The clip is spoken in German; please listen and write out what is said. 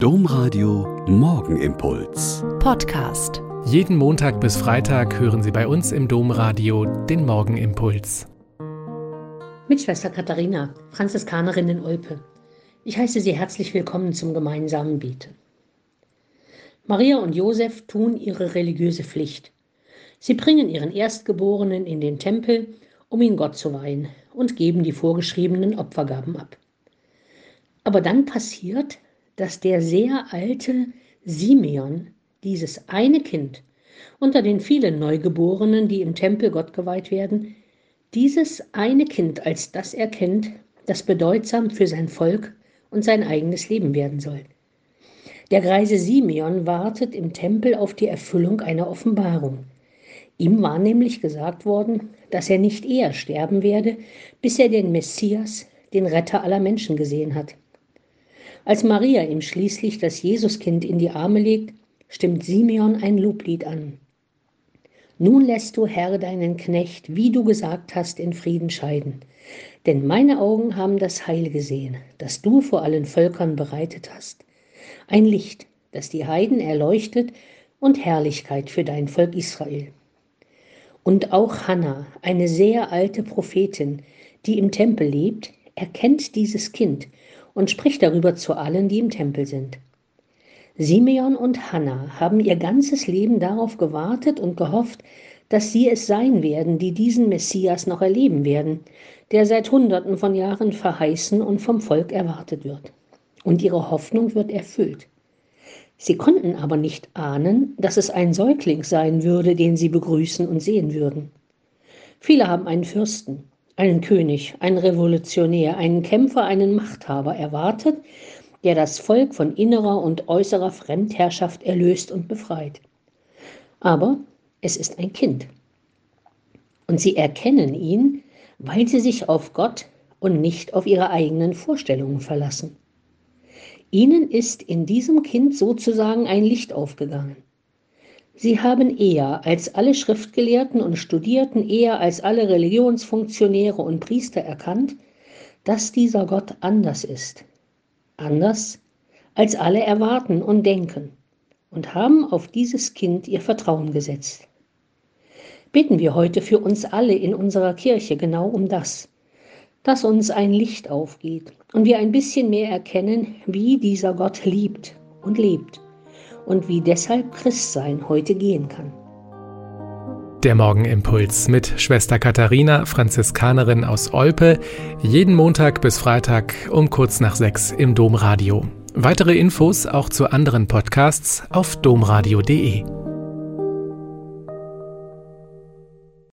Domradio Morgenimpuls. Podcast. Jeden Montag bis Freitag hören Sie bei uns im Domradio den Morgenimpuls. Mit Schwester Katharina, Franziskanerin in Olpe. Ich heiße Sie herzlich willkommen zum gemeinsamen Beten. Maria und Josef tun ihre religiöse Pflicht. Sie bringen ihren Erstgeborenen in den Tempel, um ihn Gott zu weihen, und geben die vorgeschriebenen Opfergaben ab. Aber dann passiert, dass der sehr alte Simeon, dieses eine Kind, unter den vielen Neugeborenen, die im Tempel Gott geweiht werden, dieses eine Kind als das erkennt, das bedeutsam für sein Volk und sein eigenes Leben werden soll. Der greise Simeon wartet im Tempel auf die Erfüllung einer Offenbarung. Ihm war nämlich gesagt worden, dass er nicht eher sterben werde, bis er den Messias, den Retter aller Menschen gesehen hat. Als Maria ihm schließlich das Jesuskind in die Arme legt, stimmt Simeon ein Loblied an. Nun lässt du, Herr, deinen Knecht, wie du gesagt hast, in Frieden scheiden. Denn meine Augen haben das Heil gesehen, das du vor allen Völkern bereitet hast. Ein Licht, das die Heiden erleuchtet und Herrlichkeit für dein Volk Israel. Und auch Hannah, eine sehr alte Prophetin, die im Tempel lebt, erkennt dieses Kind und spricht darüber zu allen, die im Tempel sind. Simeon und Hannah haben ihr ganzes Leben darauf gewartet und gehofft, dass sie es sein werden, die diesen Messias noch erleben werden, der seit Hunderten von Jahren verheißen und vom Volk erwartet wird. Und ihre Hoffnung wird erfüllt. Sie konnten aber nicht ahnen, dass es ein Säugling sein würde, den sie begrüßen und sehen würden. Viele haben einen Fürsten, einen König, einen Revolutionär, einen Kämpfer, einen Machthaber erwartet, der das Volk von innerer und äußerer Fremdherrschaft erlöst und befreit. Aber es ist ein Kind. Und sie erkennen ihn, weil sie sich auf Gott und nicht auf ihre eigenen Vorstellungen verlassen. Ihnen ist in diesem Kind sozusagen ein Licht aufgegangen. Sie haben eher als alle Schriftgelehrten und Studierten, eher als alle Religionsfunktionäre und Priester erkannt, dass dieser Gott anders ist. Anders als alle erwarten und denken und haben auf dieses Kind ihr Vertrauen gesetzt. Beten wir heute für uns alle in unserer Kirche genau um das, dass uns ein Licht aufgeht und wir ein bisschen mehr erkennen, wie dieser Gott liebt und lebt und wie deshalb Christsein heute gehen kann. Der Morgenimpuls mit Schwester Katharina, Franziskanerin aus Olpe, jeden Montag bis Freitag um kurz nach sechs im Domradio. Weitere Infos auch zu anderen Podcasts auf domradio.de.